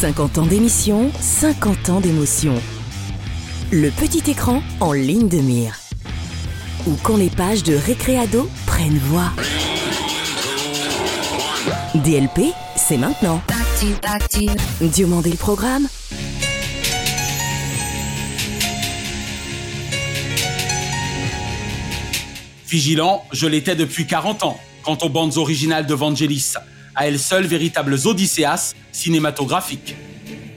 50 ans d'émission, 50 ans d'émotion. Le petit écran en ligne de mire. Ou quand les pages de Récréado prennent voix. DLP, c'est maintenant. Diomandé le programme. Vigilant, je l'étais depuis 40 ans, quant aux bandes originales de Vangelis, à elles seules véritables odysséas cinématographiques.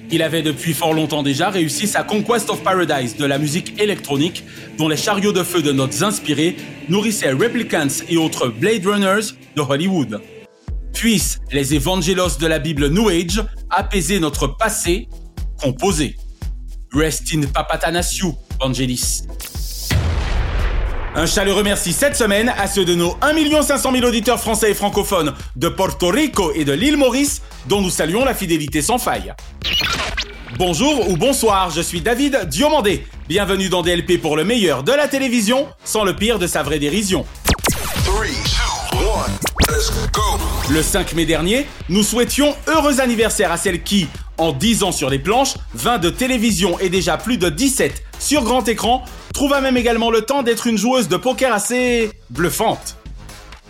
Il avait depuis fort longtemps déjà réussi sa Conquest of Paradise de la musique électronique, dont les chariots de feu de notes inspirées nourrissaient Replicants et autres Blade Runners de Hollywood. Puissent les évangélos de la Bible New Age apaiser notre passé composé. Rest in Papatanasiu, Vangelis. Un chaleureux merci cette semaine à ceux de nos 1 500 000 auditeurs français et francophones de Porto Rico et de l'île Maurice, dont nous saluons la fidélité sans faille. Bonjour ou bonsoir, je suis David Diomandé. Bienvenue dans DLP pour le meilleur de la télévision, sans le pire de sa vraie dérision. Le 5 mai dernier, nous souhaitions heureux anniversaire à celle qui, en 10 ans sur les planches, 20 de télévision et déjà plus de 17 sur grand écran, trouva même également le temps d'être une joueuse de poker assez bluffante.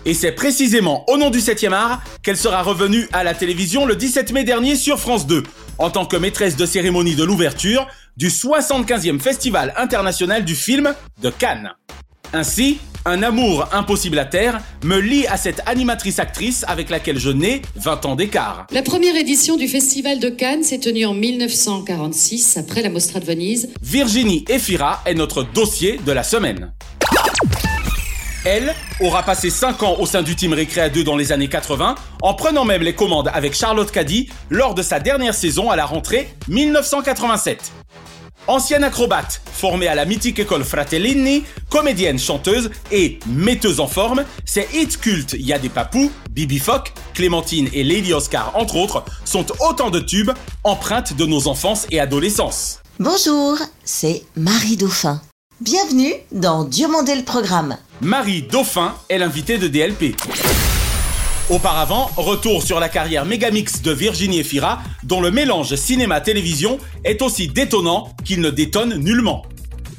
Et c'est précisément au nom du 7e art qu'elle sera revenue à la télévision le 17 mai dernier sur France 2, en tant que maîtresse de cérémonie de l'ouverture du 75e Festival international du film de Cannes. Ainsi, un amour impossible à terre me lie à cette animatrice-actrice avec laquelle je nais 20 ans d'écart. La première édition du Festival de Cannes s'est tenue en 1946, après la Mostra de Venise. Virginie Efira est notre dossier de la semaine. Elle aura passé 5 ans au sein du team Récréa 2 dans les années 80, en prenant même les commandes avec Charlotte Caddy lors de sa dernière saison à la rentrée 1987. Ancienne acrobate, formée à la mythique école Fratellini, comédienne, chanteuse et metteuse en forme, ses hits cultes Y a des papous, Bibi Fock, Clémentine et Lady Oscar entre autres sont autant de tubes empreintes de nos enfances et adolescences. Bonjour, c'est Marie Dauphin. Bienvenue dans Diomandé le programme. Marie Dauphin est l'invitée de DLP. Auparavant, retour sur la carrière mégamix de Virginie Efira, dont le mélange cinéma-télévision est aussi détonnant qu'il ne détonne nullement.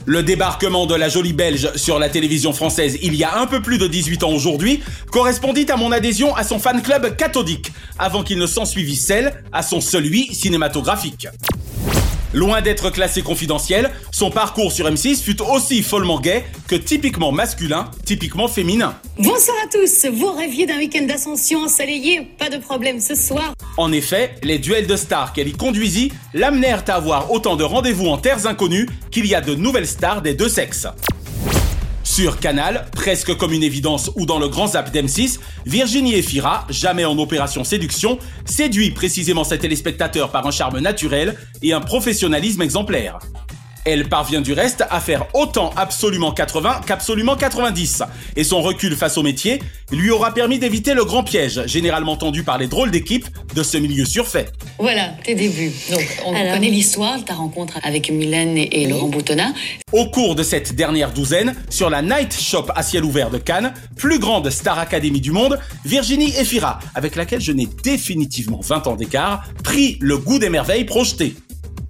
Le débarquement de la jolie Belge sur la télévision française il y a un peu plus de 18 ans aujourd'hui correspondit à mon adhésion à son fan club cathodique, avant qu'il ne s'ensuivît celle à son celui cinématographique. Loin d'être classé confidentiel, son parcours sur M6 fut aussi follement gay que typiquement masculin, typiquement féminin. Bonsoir à tous, vous rêviez d'un week-end d'ascension ensoleillé? Pas de problème ce soir. En effet, les duels de stars qu'elle y conduisit l'amenèrent à avoir autant de rendez-vous en terres inconnues qu'il y a de nouvelles stars des deux sexes. Sur Canal, presque comme une évidence ou dans le grand zap d'M6, Virginie Efira, jamais en opération séduction, séduit précisément ses téléspectateurs par un charme naturel et un professionnalisme exemplaire. Elle parvient du reste à faire autant absolument 80 qu'absolument 90. Et son recul face au métier lui aura permis d'éviter le grand piège, généralement tendu par les drôles d'équipes de ce milieu surfait. Voilà, tes débuts. Donc, on connaît l'histoire de ta rencontre avec Mylène et, et Laurent Boutonnat. Au cours de cette dernière douzaine, sur la Night Shop à ciel ouvert de Cannes, plus grande star académie du monde, Virginie Efira, avec laquelle je n'ai définitivement 20 ans d'écart, prit le goût des merveilles projetées.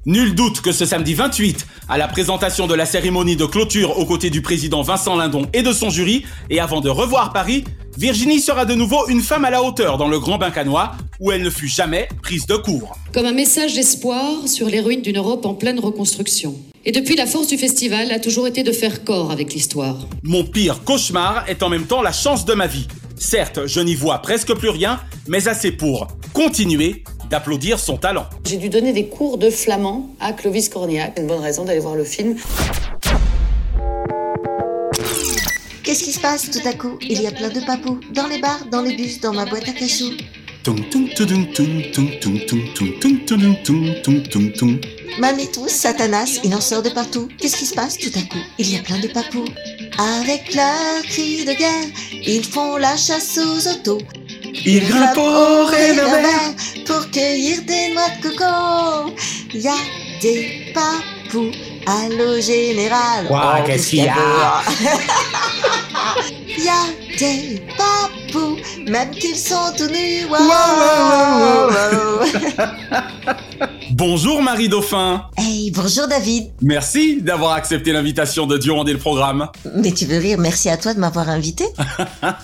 Nul doute que ce samedi 28, à la présentation de la cérémonie de clôture aux côtés du président Vincent Lindon et de son jury, et avant de revoir Paris, Virginie sera de nouveau une femme à la hauteur dans le Grand Bain Canois, où elle ne fut jamais prise de court. Comme un message d'espoir sur les ruines d'une Europe en pleine reconstruction. Et depuis, la force du festival a toujours été de faire corps avec l'histoire. Mon pire cauchemar est en même temps la chance de ma vie. Certes, je n'y vois presque plus rien, mais assez pour continuer d'applaudir son talent. J'ai dû donner des cours de flamand à Clovis Cornillac. Une bonne raison d'aller voir le film. Qu'est-ce qui se passe tout à coup? Il y a plein de papous. Dans les bars, dans les bus, dans ma boîte à cachou. Manitou, Satanas, il en sort de partout. Qu'est-ce qui se passe tout à coup? Il y a plein de papous. Avec leur cri de guerre, ils font la chasse aux autos. Ils grimpent au réverbère pour cueillir des noix de coco. Il y a des papous. Allô général. Ouah, Oh, qu'est-ce qu'il y a Il y a des papous, même qu'ils sont tout nus. Wow, Wow, wow, wow, wow. Bonjour Marie Dauphin Hey, bonjour David. Merci d'avoir accepté l'invitation de demander le programme. Mais tu veux rire, merci à toi de m'avoir invité.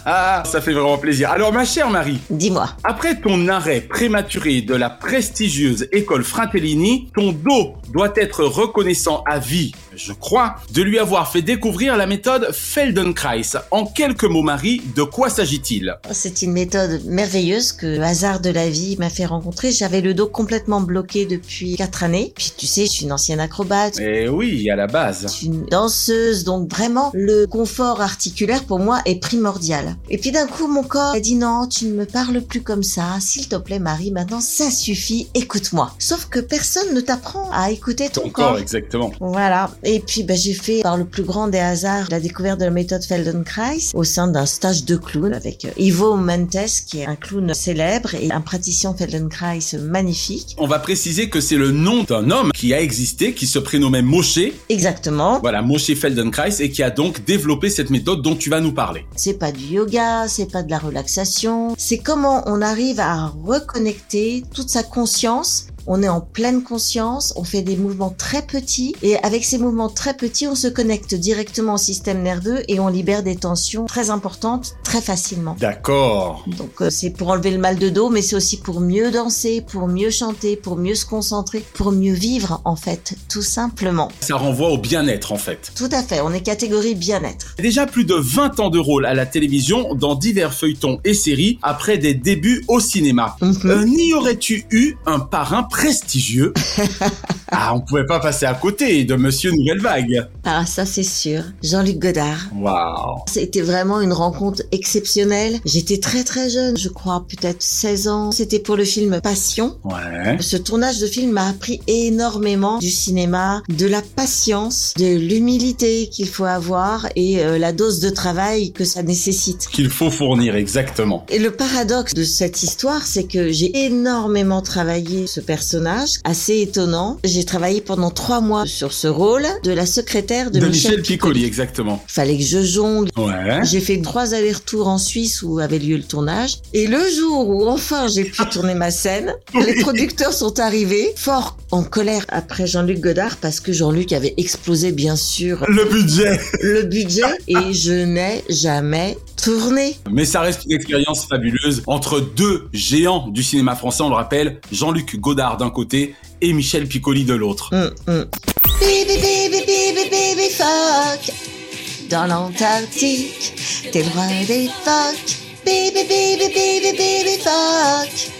Ah, ça fait vraiment plaisir. Alors ma chère Marie, Dis-moi. après ton arrêt prématuré de la prestigieuse école Fratellini, ton dos doit être reconnaissant à vie, je crois, de lui avoir fait découvrir la méthode Feldenkrais. En quelques mots Marie, de quoi s'agit-il? C'est une méthode merveilleuse que le hasard de la vie m'a fait rencontrer. J'avais le dos complètement bloqué depuis quatre années. Puis tu sais, je suis une ancienne acrobate. Eh oui, à la base. Je suis une danseuse, donc vraiment, le confort articulaire pour moi est primordial. Et puis d'un coup, mon corps a dit non, tu ne me parles plus comme ça. S'il te plaît, Marie, maintenant ça suffit, écoute-moi. Sauf que personne ne t'apprend à écouter ton, Ton corps, exactement. Voilà. Et puis, ben, j'ai fait, par le plus grand des hasards, la découverte de la méthode Feldenkrais au sein d'un stage de clown avec euh, Ivo Mentes, qui est un clown célèbre et un praticien Feldenkrais magnifique. On va préciser que c'est le nom d'un homme qui a existé, qui se prénommait Moshe, Exactement. voilà, Moshe Feldenkrais, et qui a donc développé cette méthode dont tu vas nous parler. C'est pas du yoga, c'est pas de la relaxation. C'est comment on arrive à reconnecter toute sa conscience. On est en pleine conscience, on fait des mouvements très petits et avec ces mouvements très petits, on se connecte directement au système nerveux et on libère des tensions très importantes très facilement. D'accord. Donc euh, c'est pour enlever le mal de dos, mais c'est aussi pour mieux danser, pour mieux chanter, pour mieux se concentrer, pour mieux vivre en fait, tout simplement. Ça renvoie au bien-être en fait. Tout à fait, on est catégorie bien-être. Déjà plus de 20 ans de rôle à la télévision dans divers feuilletons et séries après des débuts au cinéma. Mhm. Euh, N'y aurais-tu eu un parrain prestigieux Ah, on pouvait pas passer à côté de Monsieur Nouvelle Vague. Ah ça c'est sûr, Jean-Luc Godard. Waouh. C'était vraiment une rencontre exceptionnelle. J'étais très très jeune, je crois peut-être 16 ans. C'était pour le film Passion. Ouais. Ce tournage de film m'a appris énormément du cinéma, de la patience, de l'humilité qu'il faut avoir et euh, la dose de travail que ça nécessite. Qu'il faut fournir exactement. Et le paradoxe de cette histoire, c'est que j'ai énormément travaillé ce personnage, assez étonnant. J'ai travaillé pendant trois mois sur ce rôle de la secrétaire de, De, Michel Piccoli, exactement. Fallait que je jongle. Ouais. J'ai fait trois allers-retours en Suisse où avait lieu le tournage. Et le jour où enfin j'ai pu tourner ma scène, les producteurs sont arrivés, fort en colère après Jean-Luc Godard parce que Jean-Luc avait explosé bien sûr Le budget. le budget et je n'ai jamais tourné. Mais ça reste une expérience fabuleuse entre deux géants du cinéma français, on le rappelle, Jean-Luc Godard d'un côté et Michel Piccoli de l'autre. Des phoques. Baby, baby, baby, baby, fuck.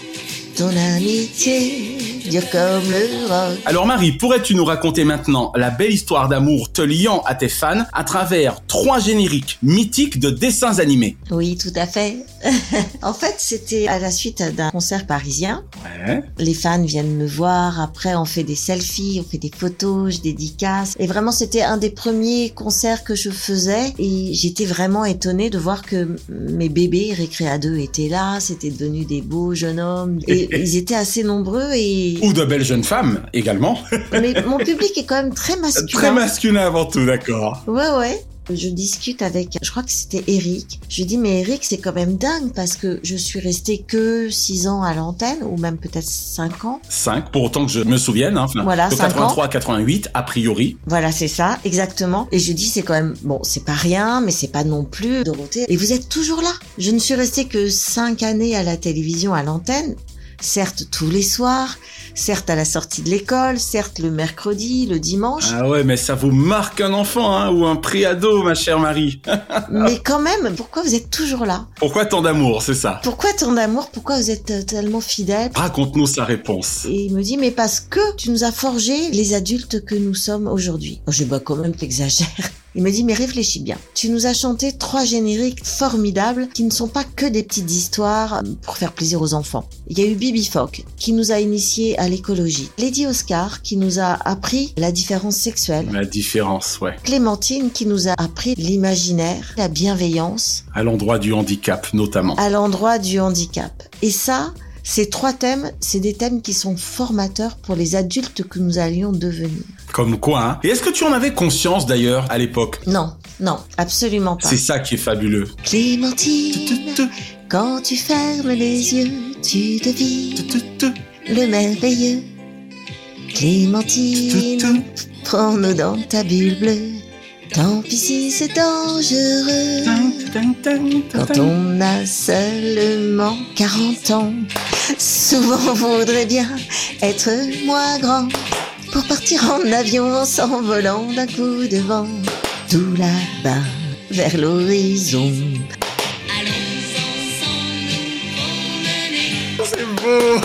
Ton amitié dure comme le rock. Alors Marie, pourrais-tu nous raconter maintenant la belle histoire d'amour te liant à tes fans à travers trois génériques mythiques de dessins animés? Oui, tout à fait. en fait, c'était à la suite d'un concert parisien. Ouais. Les fans viennent me voir, après on fait des selfies, on fait des photos, je dédicace. Et vraiment, c'était un des premiers concerts que je faisais et j'étais vraiment étonnée de voir que mes bébés Récréa 2 étaient là, c'était devenu des beaux jeunes hommes et ils étaient assez nombreux et Ou de belles jeunes femmes également. mais mon public est quand même très masculin. Très masculin avant tout, d'accord. Ouais, ouais. Je discute avec, je crois que c'était Eric. Je lui dis, mais Eric, c'est quand même dingue parce que je suis restée que 6 ans à l'antenne, ou même peut-être 5 ans. 5, pour autant que je me souvienne. Hein, Voilà, de cinq 83 à 88, a priori. Voilà, c'est ça, exactement. Et je lui dis, c'est quand même, bon, c'est pas rien, mais c'est pas non plus Dorothée. Et vous êtes toujours là. Je ne suis restée que 5 années à la télévision, à l'antenne. Certes, tous les soirs, certes à la sortie de l'école, certes le mercredi, le dimanche, Ah ouais, mais ça vous marque un enfant, hein, ou un préado, ma chère Marie. mais quand même, pourquoi vous êtes toujours là? Pourquoi tant d'amour, c'est ça? Pourquoi tant d'amour? Pourquoi vous êtes euh, tellement fidèle? Raconte-nous sa réponse. Et il me dit, mais parce que tu nous as forgé les adultes que nous sommes aujourd'hui. Je dis, bah quand même, t'exagères. Il me dit mais réfléchis bien. Tu nous as chanté trois génériques formidables qui ne sont pas que des petites histoires pour faire plaisir aux enfants. Il y a eu Bibi Fogg qui nous a initiés à l'écologie. Lady Oscar qui nous a appris la différence sexuelle. La différence, ouais. Clémentine qui nous a appris l'imaginaire, la bienveillance. À l'endroit du handicap notamment. À l'endroit du handicap. Et ça, ces trois thèmes, c'est des thèmes qui sont formateurs pour les adultes que nous allions devenir. Comme quoi, hein Et est-ce que tu en avais conscience d'ailleurs à l'époque? Non, non, absolument pas. C'est ça qui est fabuleux. Clémentine, quand tu fermes les yeux, tu devines le merveilleux. Clémentine, prends-nous dans ta bulle bleue. Tant pis si c'est dangereux. Quand on a seulement 40 ans, souvent voudrait bien être moins grand. Pour partir en avion en s'envolant d'un coup de vent, tout là-bas, vers l'horizon. C'est beau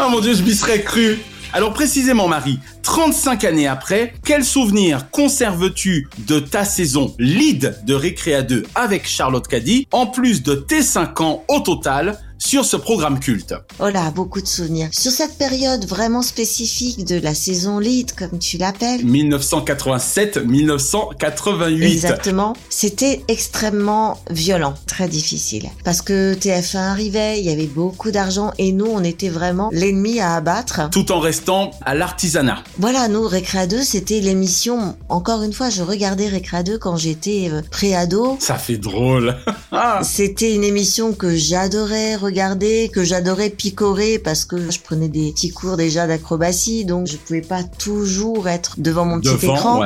Oh mon dieu, je m'y serais cru alors précisément Marie, 35 années après, quel souvenir conserves-tu de ta saison lead de Récréa 2 avec Charlotte Caddy, en plus de tes 5 ans au total sur ce programme culte. Oh là, beaucoup de souvenirs. Sur cette période vraiment spécifique de la saison lead, comme tu l'appelles. 1987-1988. Exactement. C'était extrêmement violent, très difficile. Parce que TF1 arrivait, il y avait beaucoup d'argent et nous, on était vraiment l'ennemi à abattre. Tout en restant à l'artisanat. Voilà, nous, Récréa 2, c'était l'émission. Encore une fois, je regardais Récréa 2 quand j'étais euh, pré-ado. Ça fait drôle. c'était une émission que j'adorais regarder, que j'adorais picorer parce que je prenais des petits cours déjà d'acrobatie, donc je pouvais pas toujours être devant mon petit écran.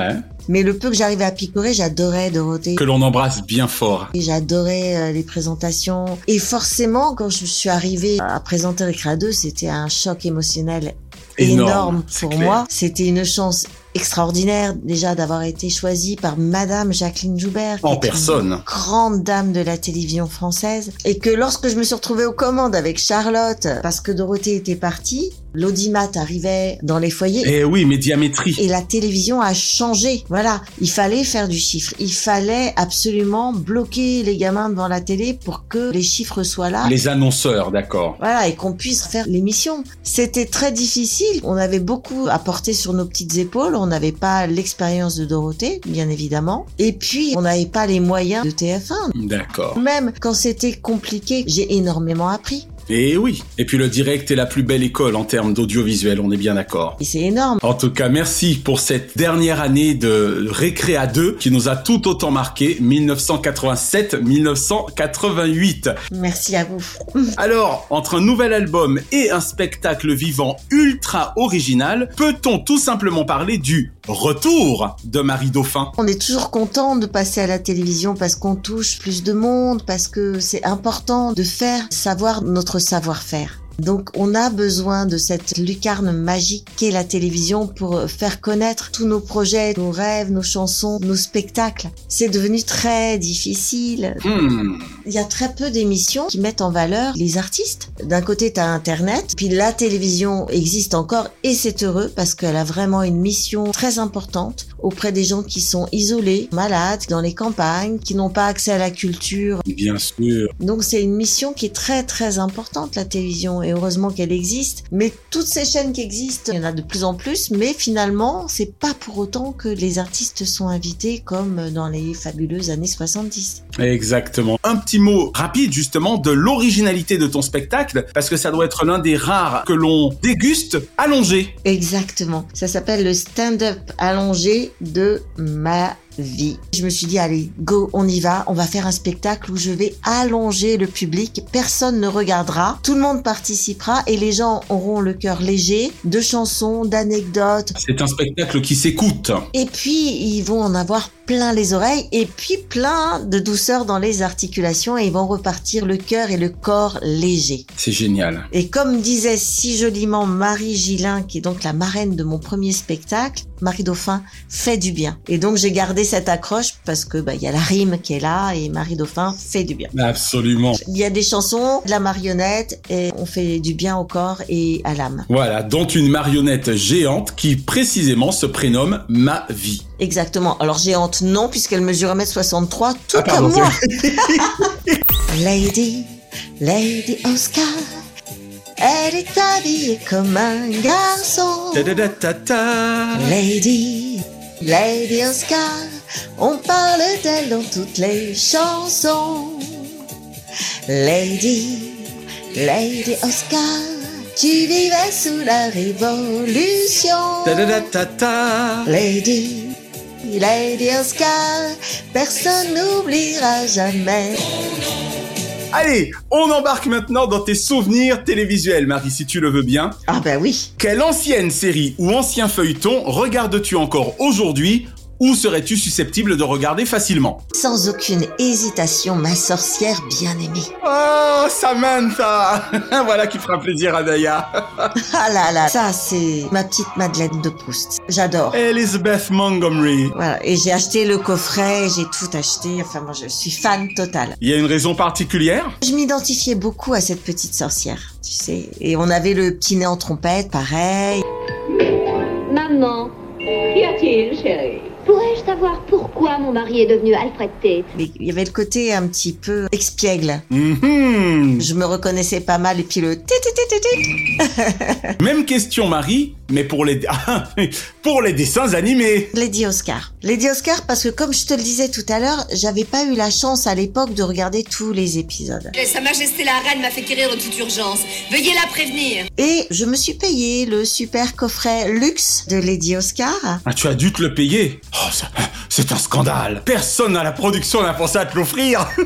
Mais le peu que j'arrivais à picorer, j'adorais Dorothée. Que l'on embrasse bien fort. Et j'adorais euh, les présentations. Et forcément, quand je suis arrivée à présenter Récréa 2, c'était un choc émotionnel énorme, pour moi. C'était une chance extraordinaire déjà d'avoir été choisie par Madame Jacqueline Joubert, en personne, grande dame de la télévision française, et que lorsque je me suis retrouvée aux commandes avec Charlotte, parce que Dorothée était partie, l'audimat arrivait dans les foyers. Et eh oui, médiamétrie. Et la télévision a changé. Voilà, il fallait faire du chiffre. Il fallait absolument bloquer les gamins devant la télé pour que les chiffres soient là. Les annonceurs, d'accord. Voilà, et qu'on puisse faire l'émission. C'était très difficile. On avait beaucoup à porter sur nos petites épaules. On n'avait pas l'expérience de Dorothée, bien évidemment. Et puis, on n'avait pas les moyens de TF1. D'accord. Même quand c'était compliqué, j'ai énormément appris. Et oui. Et puis le direct est la plus belle école en termes d'audiovisuel, on est bien d'accord. Et c'est énorme. En tout cas, merci pour cette dernière année de Récréa 2 qui nous a tout autant marqué, 1987-1988. Merci à vous. Alors, entre un nouvel album et un spectacle vivant ultra original, peut-on tout simplement parler du retour de Marie Dauphin? On est toujours content de passer à la télévision parce qu'on touche plus de monde, parce que c'est important de faire savoir notre savoir-faire. Donc on a besoin de cette lucarne magique qu'est la télévision pour faire connaître tous nos projets, nos rêves, nos chansons, nos spectacles. C'est devenu très difficile. Hmm. Il y a très peu d'émissions qui mettent en valeur les artistes. D'un côté, tu as Internet, puis la télévision existe encore et c'est heureux parce qu'elle a vraiment une mission très importante auprès des gens qui sont isolés, malades, dans les campagnes, qui n'ont pas accès à la culture. Bien sûr. Donc c'est une mission qui est très très importante, la télévision, et heureusement qu'elle existe. Mais toutes ces chaînes qui existent, il y en a de plus en plus, mais finalement, c'est pas pour autant que les artistes sont invités comme dans les fabuleuses années 70. Exactement. Un petit mot rapide justement de l'originalité de ton spectacle, parce que ça doit être l'un des rares que l'on déguste allongé. Exactement. Ça s'appelle le stand-up allongé de ma vie. Je me suis dit, allez, go, on y va, on va faire un spectacle où je vais allonger le public, personne ne regardera, tout le monde participera et les gens auront le cœur léger de chansons, d'anecdotes. C'est un spectacle qui s'écoute. Et puis, ils vont en avoir plein les oreilles et puis plein de douceur dans les articulations et ils vont repartir le cœur et le corps léger. C'est génial. Et comme disait si joliment Marie Gillin, qui est donc la marraine de mon premier spectacle, Marie Dauphin fait du bien. Et donc j'ai gardé cette accroche parce que bah il y a la rime qui est là et Marie Dauphin fait du bien. Absolument. Il y a des chansons, de la marionnette et on fait du bien au corps et à l'âme. Voilà, dont une marionnette géante qui précisément se prénomme Ma Vie. Exactement. Alors géante, non, puisqu'elle mesure 1m63, tout Ah, comme pardon, moi. Lady, Lady Oscar, elle est habillée comme un garçon. Ta-da-da-ta-ta. Lady, Lady Oscar, on parle d'elle dans toutes les chansons. Lady, Lady Oscar, tu vivais sous la révolution. Lady, Lady Oscar, personne n'oubliera jamais. Allez, on embarque maintenant dans tes souvenirs télévisuels, Marie, si tu le veux bien. Ah ben oui, Quelle ancienne série ou ancien feuilleton regardes-tu encore aujourd'hui ou serais-tu susceptible de regarder facilement? Sans aucune hésitation, ma sorcière bien-aimée. Oh, Samantha Voilà qui fera plaisir à Daya. Ah là là, ça c'est ma petite Madeleine de Proust. J'adore. Elizabeth Montgomery. Voilà, et j'ai acheté le coffret, j'ai tout acheté, enfin moi je suis fan totale. Il y a une raison particulière? Je m'identifiais beaucoup à cette petite sorcière, tu sais. Et on avait le petit nez en trompette, pareil. Maman, qu'y a-t-il, chérie? Savoir pourquoi mon mari est devenu Alfred Tate Mais il y avait le côté un petit peu expiègle. Mhm. Je me reconnaissais pas mal, et puis le. Même question, Marie, mais pour les, pour les dessins animés. Lady Oscar. Lady Oscar parce que comme je te le disais tout à l'heure, j'avais pas eu la chance à l'époque de regarder tous les épisodes. Sa Majesté la Reine m'a fait quérir de toute urgence. Veuillez la prévenir. Et je me suis payé le super coffret luxe de Lady Oscar. Ah, tu as dû te le payer. Oh, c'est un scandale. Personne à la production n'a pensé à te l'offrir.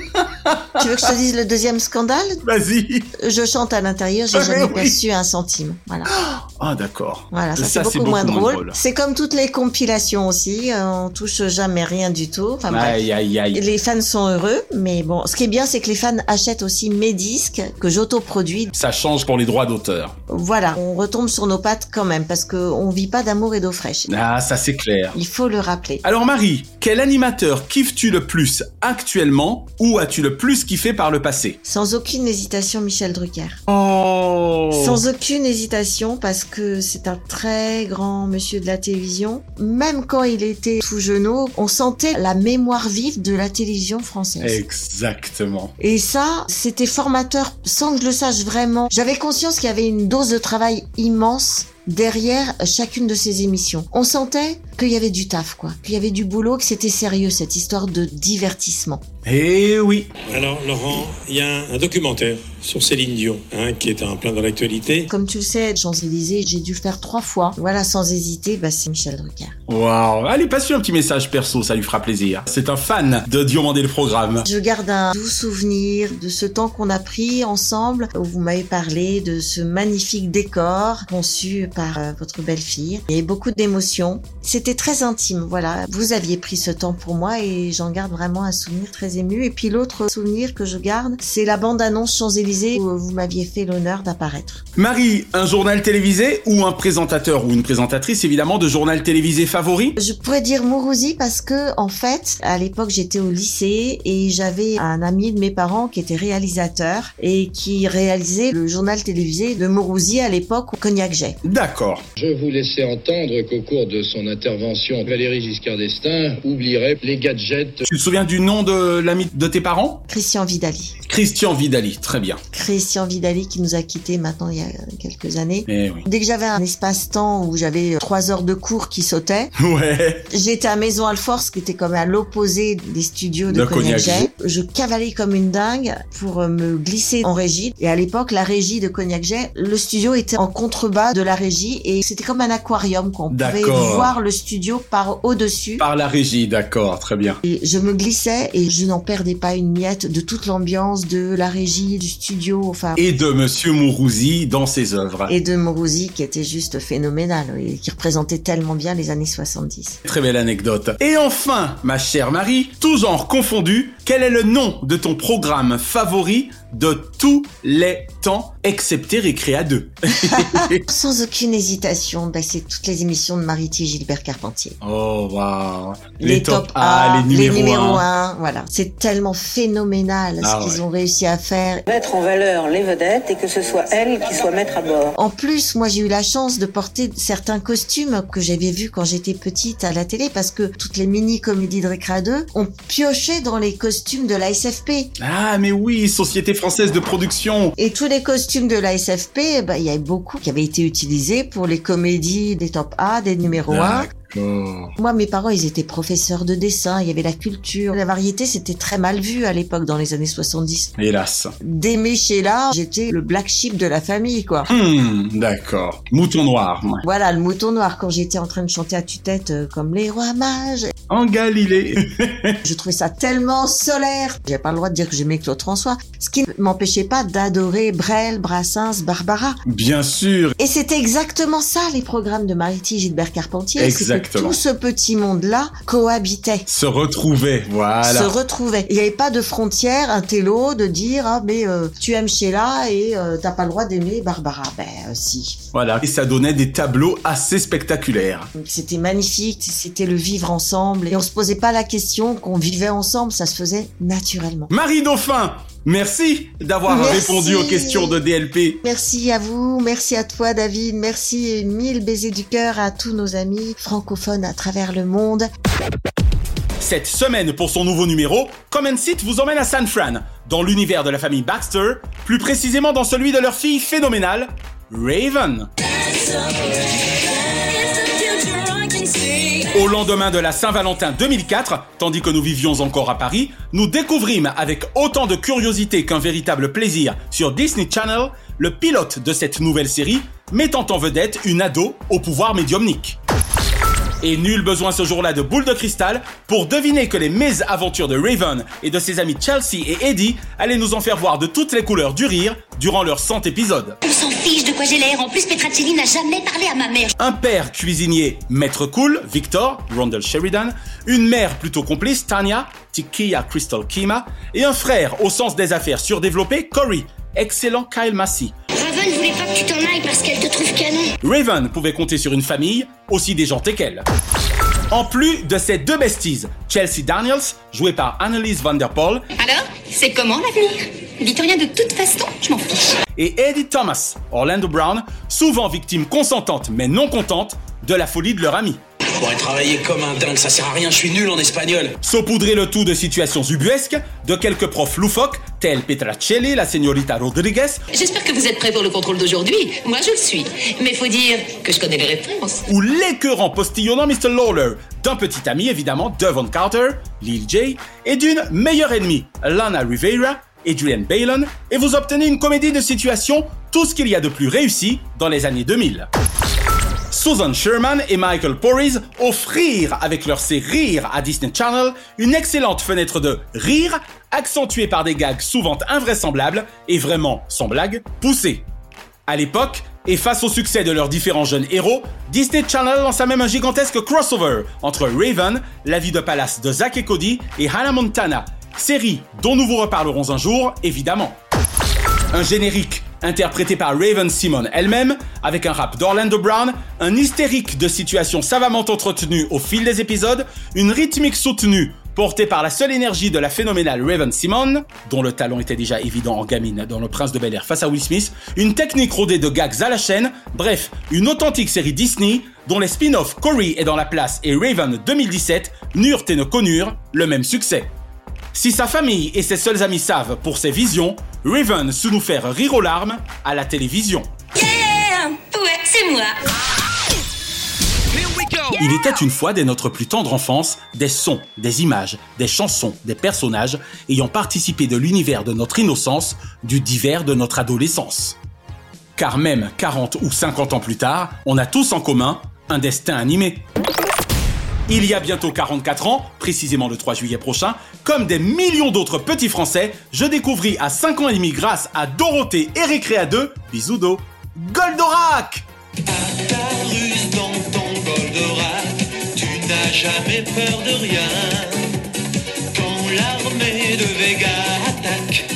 Tu veux que je te dise le deuxième scandale? Vas-y. Je chante à l'intérieur, j'ai Ah, jamais oui. perçu un centime. Voilà. Ah, d'accord. Voilà, ça, c'est beaucoup, moins drôle. C'est comme toutes les compilations aussi, euh, on touche jamais rien du tout. Enfin bref. Aïe, aïe, aïe. Les fans sont heureux, mais bon, ce qui est bien, c'est que les fans achètent aussi mes disques que j'autoproduis. Ça change pour les droits d'auteur. Voilà, on retombe sur nos pattes quand même parce que on vit pas d'amour et d'eau fraîche. Ah, ça c'est clair. Il faut le rappeler. Alors Marie, quel animateur kiffes-tu le plus actuellement ou as-tu le plus kiffé par le passé? Sans aucune hésitation, Michel Drucker. Oh Sans aucune hésitation parce que c'est un très grand monsieur de la télévision. Même quand il était tout jeune, on sentait la mémoire vive de la télévision française. Exactement. Et ça, c'était formateur sans que je le sache vraiment. J'avais conscience qu'il y avait une dose de travail immense derrière chacune de ces émissions. On sentait qu'il y avait du taf, quoi. Qu'il y avait du boulot, que c'était sérieux, cette histoire de divertissement. Eh oui. Alors Laurent, il y a un, un documentaire sur Céline Dion hein, qui est en plein dans l'actualité. Comme tu le sais, Champs-Élysées, j'ai dû le faire trois fois. Voilà, sans hésiter, bah, c'est Michel Drucker. Waouh. Allez, passe-lui un petit message perso, ça lui fera plaisir. C'est un fan de Diomandé le programme. Je garde un doux souvenir de ce temps qu'on a pris ensemble, où vous m'avez parlé de ce magnifique décor conçu par euh, votre belle-fille. Il y avait beaucoup d'émotions. C'était très intime, voilà. Vous aviez pris ce temps pour moi et j'en garde vraiment un souvenir très ému. Et puis l'autre souvenir que je garde, c'est la bande-annonce Champs-Élysées où vous m'aviez fait l'honneur d'apparaître. Marie, un journal télévisé ou un présentateur ou une présentatrice évidemment de journal télévisé favori? Je pourrais dire Mourouzi parce que, en fait, à l'époque, j'étais au lycée et j'avais un ami de mes parents qui était réalisateur et qui réalisait le journal télévisé de Mourouzi à l'époque au Cognac Jet. D'accord. Je vous laissais entendre qu'au cours de son intervention, Valérie Giscard d'Estaing oublierait les gadgets. Tu te souviens du nom de l'ami de tes parents? Christian Vidali. Christian Vidali, très bien. Christian Vidali qui nous a quittés maintenant il y a quelques années. Eh oui. Dès que j'avais un espace-temps où j'avais trois heures de cours qui sautaient, Ouais. J'étais à Maison Alforce, qui était comme à l'opposé des studios de, De Cognac Cognac. Je cavalais comme une dingue pour euh, me glisser en régie. Et à l'époque, la régie de Cognac Jet, le studio était en contrebas de la régie et c'était comme un aquarium qu'on pouvait voir le studio par au-dessus. Par la régie, d'accord, très bien. Et je me glissais et je n'en perdais pas une miette de toute l'ambiance de la régie, du studio, enfin. Et de Monsieur Mourouzi dans ses œuvres. Et de Mourouzi qui était juste phénoménal et qui représentait tellement bien les années 70. Très belle anecdote. Et enfin, ma chère Marie, tout genre confondu, quel est le nom de ton programme favori de tous les temps, excepté Récréa 2. Sans aucune hésitation, bah, c'est toutes les émissions de Mariti et Gilbert Carpentier. Oh, waouh. Les, top A, les numéros 1. Voilà. C'est tellement phénoménal Ah ce qu'ils ouais. ont réussi à faire. Mettre en valeur les vedettes et que ce soit elles qui soient maîtres à bord. En plus, moi, j'ai eu la chance de porter certains costumes que j'avais vus quand j'étais petite à la télé parce que toutes les mini-comédies de Récréa 2 ont pioché dans les costumes de la SFP. Ah, mais oui, Société Française de Production. Et tous les costumes de la SFP, bah, il y avait beaucoup qui avaient été utilisés pour les comédies des top A, des numéros 1. D'accord. Moi, mes parents, ils étaient professeurs de dessin, il y avait la culture. La variété, c'était très mal vu à l'époque, dans les années 70. Hélas. D'aimer Sheila, j'étais le black sheep de la famille, quoi. Hmm, d'accord. Mouton noir. ouais. Voilà, le mouton noir, quand j'étais en train de chanter à tue-tête euh, comme les rois mages. En Galilée. Je trouvais ça tellement solaire. J'avais pas le droit de dire que j'aimais Claude François. Ce qui ne m'empêchait pas d'adorer Brel, Brassens, Barbara. Bien sûr. Et c'était exactement ça, les programmes de Mariti Gilbert Carpentier. Que tout ce petit monde-là cohabitait. Se retrouver, voilà. se retrouvait. Il n'y avait pas de frontière, un télo, de dire ah mais euh, tu aimes Sheila et euh, t'as pas le droit d'aimer Barbara. Ben euh, si. Voilà. Et ça donnait des tableaux assez spectaculaires. C'était magnifique, c'était le vivre ensemble et on se posait pas la question qu'on vivait ensemble, ça se faisait naturellement. Marie Dauphin, merci d'avoir répondu aux questions de DLP. Merci à vous, merci à toi David, merci et mille baisers du cœur à tous nos amis francophones à travers le monde. Cette semaine, pour son nouveau numéro, Common Seat vous emmène à San Fran, dans l'univers de la famille Baxter, plus précisément dans celui de leur fille phénoménale, Raven. Au lendemain de la Saint-Valentin 2004, tandis que nous vivions encore à Paris, nous découvrîmes avec autant de curiosité qu'un véritable plaisir sur Disney Channel le pilote de cette nouvelle série mettant en vedette une ado au pouvoir médiumnique. Et nul besoin ce jour-là de boule de cristal pour deviner que les mésaventures de Raven et de ses amis Chelsea et Eddie allaient nous en faire voir de toutes les couleurs du rire durant leurs 100 épisodes. On s'en fiche de quoi j'ai l'air. En plus, Petracelli n'a jamais parlé à ma mère. Un père cuisinier maître cool, Victor, Rondell Sheridan, une mère plutôt complice, Tanya, Tikia Crystal Kima, et un frère au sens des affaires surdéveloppé, Corey, excellent Kyle Massey. Raven voulait pas que tu t'en ailles parce qu'elle te. Raven pouvait compter sur une famille aussi déjantée qu'elle. En plus de ces deux besties, Chelsea Daniels, jouée par Annalise Van Der Poel, Alors, c'est comment l'avenir? Dites rien de toute façon, je m'en fiche. et Eddie Thomas, Orlando Brown, souvent victimes consentantes mais non contentes de la folie de leur ami. Je pourrais travailler comme un dingue, ça sert à rien, je suis nul en espagnol. Saupoudrer le tout de situations ubuesques, de quelques profs loufoques, tels Petracelli, la señorita Rodriguez, J'espère que vous êtes prêts pour le contrôle d'aujourd'hui. Moi, je le suis. Mais faut dire que je connais les réponses. ou l'écœurant postillonnant Mr. Lawler, d'un petit ami évidemment, Devon Carter, Lil J, et d'une meilleure ennemie, Lana Rivera et Julian Balon, et vous obtenez une comédie de situation, tout ce qu'il y a de plus réussi dans les années 2000. Susan Sherman et Michael Porris offrirent avec leur C'est Rire à Disney Channel une excellente fenêtre de rire accentuée par des gags souvent invraisemblables et vraiment, sans blague, poussés. À l'époque, et face au succès de leurs différents jeunes héros, Disney Channel lança même un gigantesque crossover entre Raven, la vie de palace de Zack et Cody, et Hannah Montana, série dont nous vous reparlerons un jour, évidemment. Un générique interprété par Raven Simon elle-même, avec un rap d'Orlando Brown, un hystérique de situations savamment entretenues au fil des épisodes, une rythmique soutenue portée par la seule énergie de la phénoménale Raven Simon, dont le talent était déjà évident en gamine dans Le Prince de Bel-Air face à Will Smith, une technique rodée de gags à la chaîne, bref, une authentique série Disney dont les spin-offs Corey est dans la place et Raven 2017 n'eurent et ne connurent le même succès. Si sa famille et ses seuls amis savent pour ses visions, Raven sut nous faire rire aux larmes à la télévision. Yeah Ouais, c'est moi. Il était une fois dès notre plus tendre enfance des sons, des images, des chansons, des personnages ayant participé de l'univers de notre innocence, du divers de notre adolescence. Car même 40 ou 50 ans plus tard, on a tous en commun un destin animé. Il y a bientôt 44 ans, précisément le 3 juillet prochain, comme des millions d'autres petits Français, je découvris à 5 ans et demi grâce à Dorothée et Récréa 2, bisous d'eau, Goldorak Ta ruse dans ton Goldorak, tu n'as jamais peur de rien. Quand l'armée de Vega attaque,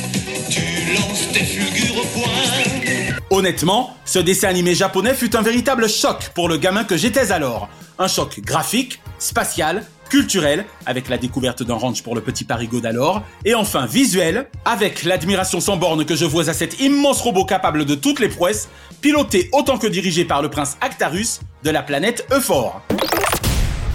tu lance des fulgures au point. Honnêtement, ce dessin animé japonais fut un véritable choc pour le gamin que j'étais alors. Un choc graphique, spatial, culturel, avec la découverte d'un ranch pour le petit parigot d'alors, et enfin visuel, avec l'admiration sans borne que je vois à cet immense robot capable de toutes les prouesses, piloté autant que dirigé par le prince Actarus de la planète Euphore.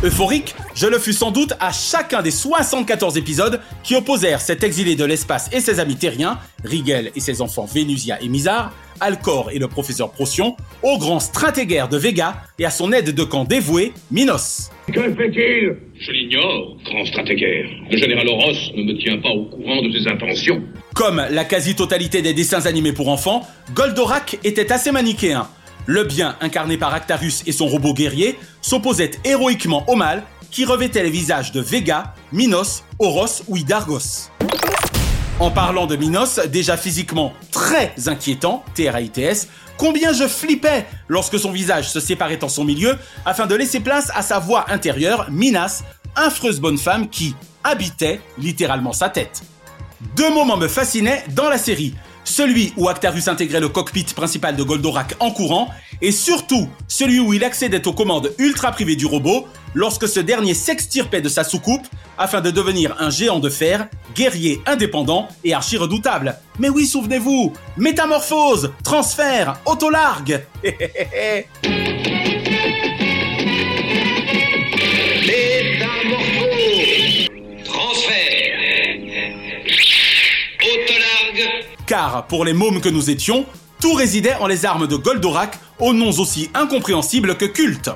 Euphorique, je le fus sans doute à chacun des 74 épisodes qui opposèrent cet exilé de l'espace et ses amis terriens, Rigel et ses enfants Vénusia et Mizar, Alcor et le professeur Procyon, au grand stratégaire de Vega et à son aide de camp dévoué, Minos. Que fait-il? Je l'ignore, grand stratégaire. Le général Oros ne me tient pas au courant de ses intentions. Comme la quasi-totalité des dessins animés pour enfants, Goldorak était assez manichéen. Le bien, incarné par Actarus et son robot guerrier, s'opposait héroïquement au mal, qui revêtait les visages de Vega, Minos, Oros ou Idargos. En parlant de Minos, déjà physiquement très inquiétant, TRAITS, combien je flippais lorsque son visage se séparait en son milieu afin de laisser place à sa voix intérieure, Minas, affreuse bonne femme qui habitait littéralement sa tête. Deux moments me fascinaient dans la série. Celui où Actarus intégrait le cockpit principal de Goldorak en courant, et surtout celui où il accédait aux commandes ultra privées du robot lorsque ce dernier s'extirpait de sa soucoupe afin de devenir un géant de fer, guerrier indépendant et archi redoutable. Mais oui, souvenez-vous, métamorphose, transfert, autolargue. Car pour les mômes que nous étions, tout résidait en les armes de Goldorak, aux noms aussi incompréhensibles que cultes.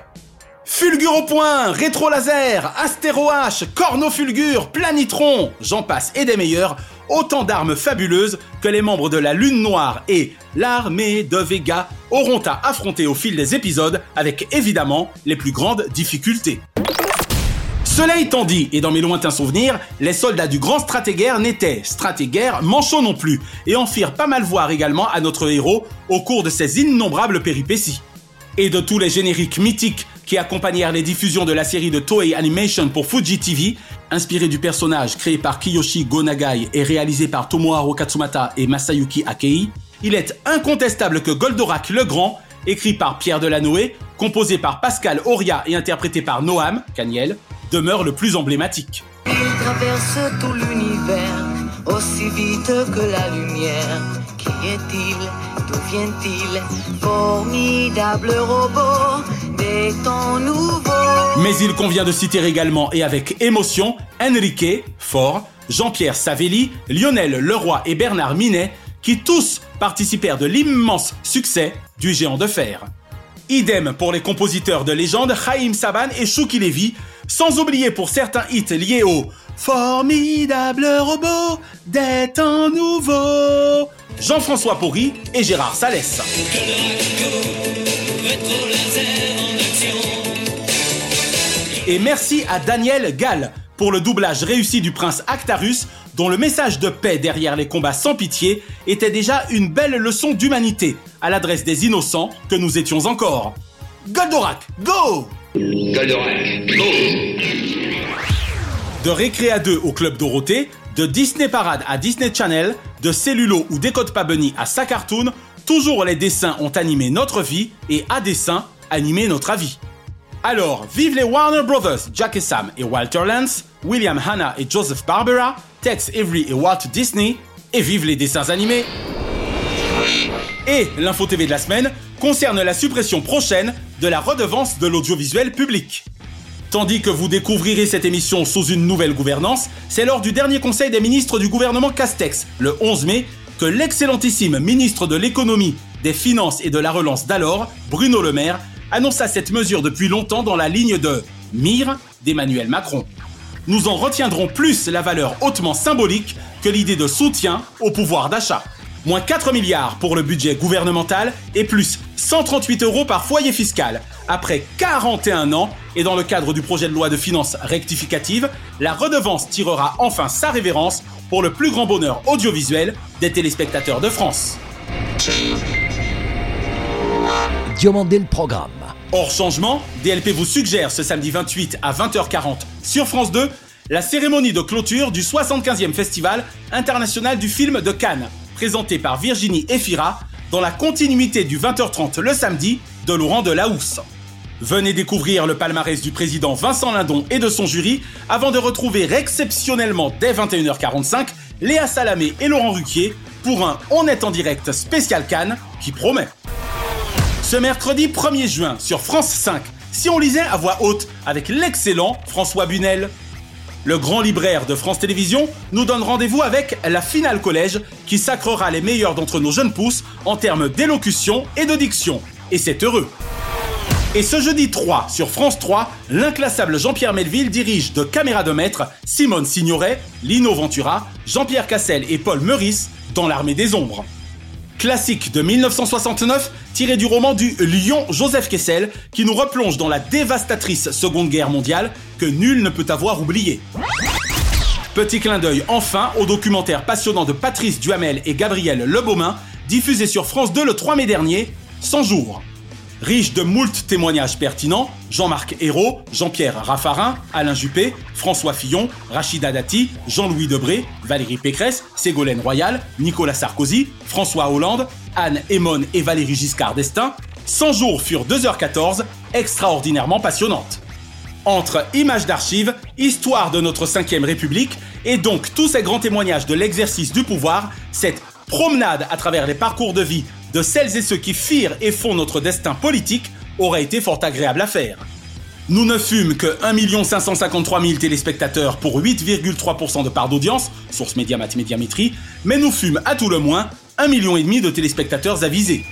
Fulgure au point, rétro laser, astéro H, cornofulgure, planitron, j'en passe et des meilleurs, autant d'armes fabuleuses que les membres de la Lune Noire et l'armée de Vega auront à affronter au fil des épisodes avec évidemment les plus grandes difficultés. Cela étant dit, et dans mes lointains souvenirs, les soldats du grand stratégaire n'étaient, stratégaire, manchots non plus, et en firent pas mal voir également à notre héros au cours de ses innombrables péripéties. Et de tous les génériques mythiques qui accompagnèrent les diffusions de la série de Toei Animation pour Fuji TV, inspiré du personnage créé par Kiyoshi Gonagai et réalisé par Tomoharo Katsumata et Masayuki Akei, il est incontestable que Goldorak le Grand, écrit par Pierre Delanoë, composé par Pascal Auria et interprété par Noam, Caniel, demeure le plus emblématique. Il traverse tout l'univers aussi vite que la lumière. Qui est-il? D'où vient-il? Formidable robot des temps nouveaux. Mais il convient de citer également et avec émotion Enrique, fort, Jean-Pierre Savelli, Lionel Leroy et Bernard Minet, qui tous participèrent de l'immense succès du géant de fer. Idem pour les compositeurs de légende Chaim Saban et Shuki Levy, sans oublier pour certains hits liés au Formidable robot des temps nouveaux, Jean-François Porry et Gérard Salès. Et merci à Daniel Gall pour le doublage réussi du prince Actarus, dont le message de paix derrière les combats sans pitié était déjà une belle leçon d'humanité à l'adresse des innocents que nous étions encore. Goldorak, go De Récréa 2 au Club Dorothée, de Disney Parade à Disney Channel, de Cellulo ou Décode pas Bunny à sa cartoon, toujours les dessins ont animé notre vie et à dessin animé notre avis. Alors, vive les Warner Brothers, Jack et Sam et Walter Lance, William Hanna et Joseph Barbera, Tex Avery et Walt Disney, et vive les dessins animés Et l'info TV de la semaine concerne la suppression prochaine de la redevance de l'audiovisuel public. Tandis que vous découvrirez cette émission sous une nouvelle gouvernance, c'est lors du dernier conseil des ministres du gouvernement Castex, le 11 mai, que l'excellentissime ministre de l'économie, des finances et de la relance d'alors, Bruno Le Maire, annonça cette mesure depuis longtemps dans la ligne de mire d'Emmanuel Macron. Nous en retiendrons plus la valeur hautement symbolique que l'idée de soutien au pouvoir d'achat. Moins 4 milliards pour le budget gouvernemental et plus 138 euros par foyer fiscal. Après 41 ans, et dans le cadre du projet de loi de finances rectificative, la redevance tirera enfin sa révérence pour le plus grand bonheur audiovisuel des téléspectateurs de France. Diomandé le programme. Hors changement, DLP vous suggère ce samedi 28 à 20h40 sur France 2 la cérémonie de clôture du 75e Festival international du film de Cannes, présenté par Virginie Efira, dans la continuité du 20h30 le samedi de Laurent Delahousse. Venez découvrir le palmarès du président Vincent Lindon et de son jury avant de retrouver exceptionnellement dès 21h45 Léa Salamé et Laurent Ruquier pour un On est en direct spécial Cannes qui promet. Ce mercredi 1er juin sur France 5, si on lisait à voix haute avec l'excellent François Bunel. Le grand libraire de France Télévisions nous donne rendez-vous avec la finale collège qui sacrera les meilleurs d'entre nos jeunes pousses en termes d'élocution et de diction. Et c'est heureux. Et ce jeudi 3 sur France 3, l'inclassable Jean-Pierre Melville dirige de caméra de maître Simone Signoret, Lino Ventura, Jean-Pierre Cassel et Paul Meurice dans l'armée des ombres. Classique de 1969 tiré du roman du Lion Joseph Kessel qui nous replonge dans la dévastatrice Seconde Guerre mondiale que nul ne peut avoir oublié. Petit clin d'œil enfin au documentaire passionnant de Patrice Duhamel et Gabriel Lebaumin diffusé sur France 2 le 3 mai dernier, 100 jours. Riche de moult témoignages pertinents, Jean-Marc Hérault, Jean-Pierre Raffarin, Alain Juppé, François Fillon, Rachida Dati, Jean-Louis Debré, Valérie Pécresse, Ségolène Royal, Nicolas Sarkozy, François Hollande, Anne Emone et Valérie Giscard d'Estaing, 100 jours furent 2h14, extraordinairement passionnantes. Entre images d'archives, histoire de notre 5ème République, et donc tous ces grands témoignages de l'exercice du pouvoir, cette promenade à travers les parcours de vie de celles et ceux qui firent et font notre destin politique aurait été fort agréable à faire. Nous ne fûmes que 1 553 000 téléspectateurs pour 8,3% de part d'audience, source Médiamat Médiamétrie, mais nous fûmes à tout le moins 1,5 million de téléspectateurs avisés.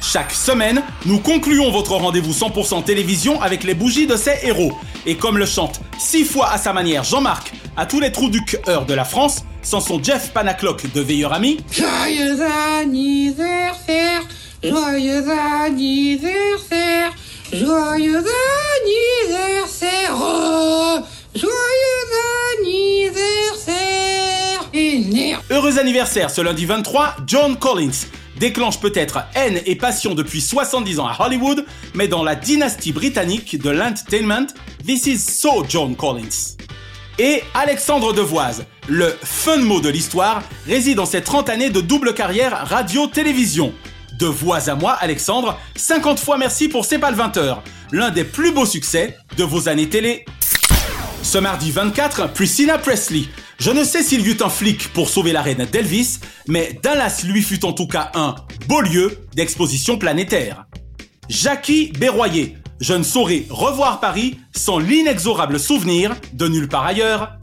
Chaque semaine, nous concluons votre rendez-vous 100% télévision avec les bougies de ces héros. Et comme le chante six fois à sa manière Jean-Marc à tous les trous du cœur de la France, sans son Jeff Panaclock de Veilleur Ami. Joyeux anniversaire, joyeux anniversaire, joyeux anniversaire, oh, joyeux anniversaire. Heureux anniversaire ce lundi 23, John Collins déclenche peut-être haine et passion depuis 70 ans à Hollywood, mais dans la dynastie britannique de l'entertainment, this is so John Collins. Et Alexandre Devoise, le fun mot de l'histoire, réside dans ses 30 années de double carrière radio-télévision. De à moi, Alexandre, 50 fois merci pour C'est pas le 20h, l'un des plus beaux succès de vos années télé. Ce mardi 24, Priscilla Presley. Je ne sais s'il y eut un flic pour sauver la reine d'Elvis, mais Dallas lui fut en tout cas un beau lieu d'exposition planétaire. Jackie Berroyer, je ne saurais revoir Paris sans l'inexorable souvenir de nulle part ailleurs.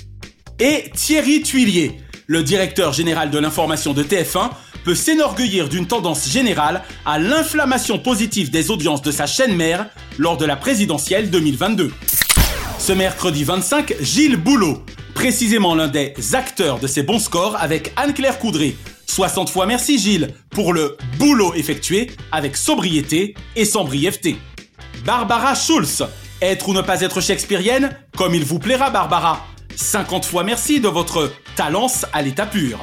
Et Thierry Tuilier, le directeur général de l'information de TF1, peut s'énorgueillir d'une tendance générale à l'inflammation positive des audiences de sa chaîne mère lors de la présidentielle 2022. Ce mercredi 25, Gilles Boulot, précisément l'un des acteurs de ces bons scores avec Anne-Claire Coudray. 60 fois merci Gilles pour le boulot effectué avec sobriété et sans brièveté. Barbara Schulz. Être ou ne pas être shakespearienne, comme il vous plaira Barbara. 50 fois merci de votre talence à l'état pur.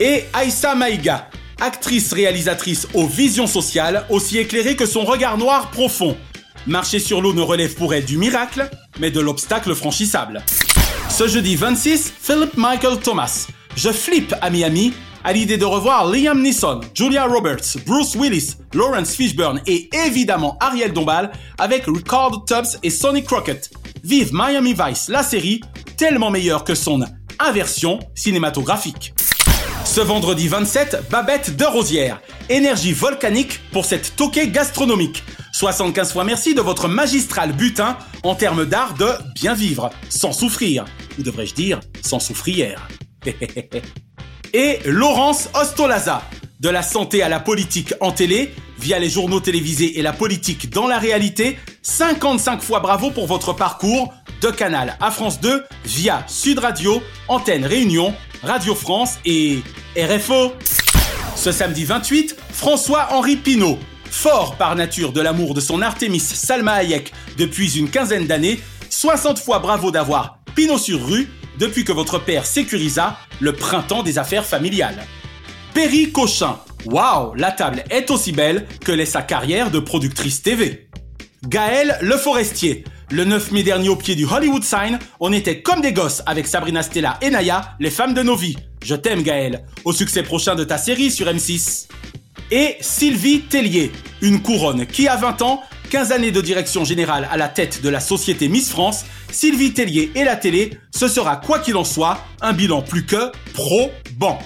Et Aïssa Maïga, actrice réalisatrice aux visions sociales, aussi éclairée que son regard noir profond. Marcher sur l'eau ne relève pour elle du miracle, mais de l'obstacle franchissable. Ce jeudi 26, Philip Michael Thomas. Je flippe à Miami à l'idée de revoir Liam Neeson, Julia Roberts, Bruce Willis, Lawrence Fishburne et évidemment Ariel Dombal avec Ricardo Tubbs et Sonny Crockett. Vive Miami Vice, la série, tellement meilleure que son inversion cinématographique. Ce vendredi 27, Babette de Rosière. Énergie volcanique pour cette toquée gastronomique. 75 fois merci de votre magistral butin en termes d'art de bien vivre, sans souffrir. Ou devrais-je dire, sans souffrière. et Laurence Ostolaza. De la santé à la politique en télé, via les journaux télévisés et la politique dans la réalité, 55 fois bravo pour votre parcours de Canal à France 2 via Sud Radio, Antenne Réunion, Radio France et RFO. Ce samedi 28, François-Henri Pinault, fort par nature de l'amour de son Artemis Salma Hayek depuis une quinzaine d'années, 60 fois bravo d'avoir Pinot sur rue depuis que votre père sécurisa le printemps des affaires familiales. Perry Cochin. Waouh, la table est aussi belle que l'est sa carrière de productrice TV. Gaëlle Le Forestier. Le 9 mai dernier au pied du Hollywood Sign, on était comme des gosses avec Sabrina Stella et Naya, les femmes de nos vies. Je t'aime Gaël, au succès prochain de ta série sur M6. Et Sylvie Tellier, une couronne qui a 20 ans, 15 années de direction générale à la tête de la société Miss France, Sylvie Tellier et la télé, ce sera quoi qu'il en soit, un bilan plus que probant.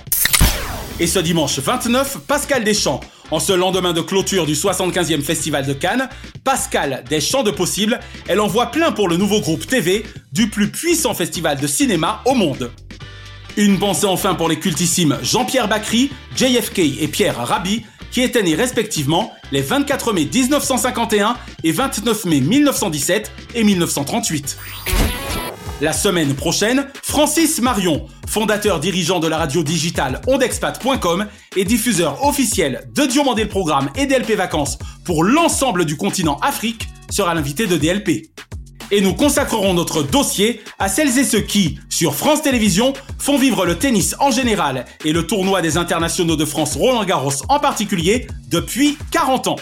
Et ce dimanche 29, Pascal Deschamps, en ce lendemain de clôture du 75e Festival de Cannes, Pascal des Champs de Possibles, elle envoie plein pour le nouveau groupe TV du plus puissant festival de cinéma au monde. Une pensée enfin pour les cultissimes Jean-Pierre Bacry, JFK et Pierre Rabhi, qui nés respectivement les 24 mai 1951 et 29 mai 1917 et 1938. La semaine prochaine, Francis Marion, fondateur dirigeant de la radio digitale ondexpat.com et diffuseur officiel de Diomandé le Programme et DLP Vacances pour l'ensemble du continent Afrique, sera l'invité de DLP. Et nous consacrerons notre dossier à celles et ceux qui, sur France Télévisions, font vivre le tennis en général et le tournoi des internationaux de France Roland Garros en particulier depuis 40 ans.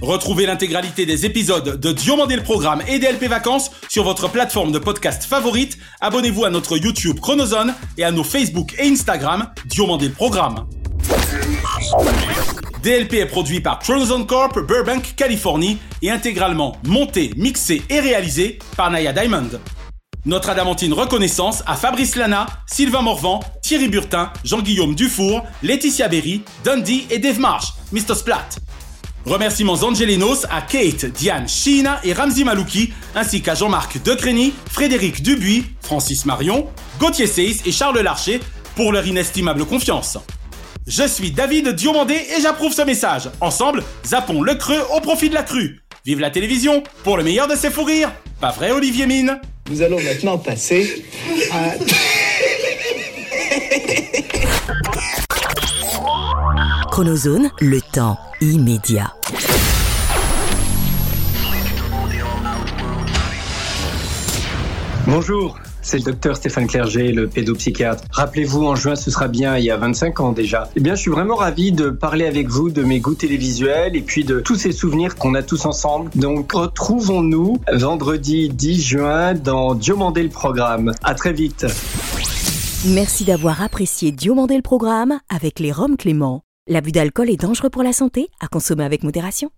Retrouvez l'intégralité des épisodes de Diomandé le Programme et DLP Vacances sur votre plateforme de podcast favorite. Abonnez-vous à notre YouTube Chronozone et à nos Facebook et Instagram Diomandé le Programme. DLP est produit par Chronozone Corp Burbank, Californie et intégralement monté, mixé et réalisé par Naya Diamond. Notre adamantine reconnaissance à Fabrice Lana, Sylvain Morvan, Thierry Burtin, Jean-Guillaume Dufour, Laetitia Berry, Dundee et Dave Marsh, Mr. Splat. Remerciements angelinos à Kate, Diane, Sheena et Ramzi Malouki, ainsi qu'à Jean-Marc Decrény, Frédéric Dubuis, Francis Marion, Gauthier Seyss et Charles Larcher pour leur inestimable confiance. Je suis David Diomandé et j'approuve ce message. Ensemble, zappons le creux au profit de la crue. Vive la télévision pour le meilleur de ses fous rires. Pas vrai, Olivier Mine Nous allons maintenant passer à... Chronozone, le temps immédiat. Bonjour, c'est le docteur Stéphane Clerget, le pédopsychiatre. Rappelez-vous, en juin, ce sera bien il y a 25 ans déjà. Eh bien, je suis vraiment ravi de parler avec vous de mes goûts télévisuels et puis de tous ces souvenirs qu'on a tous ensemble. Donc, retrouvons-nous vendredi 10 juin dans Diomandé le programme. À très vite. Merci d'avoir apprécié Diomandé le programme avec les Roms Clément. L'abus d'alcool est dangereux pour la santé, à consommer avec modération.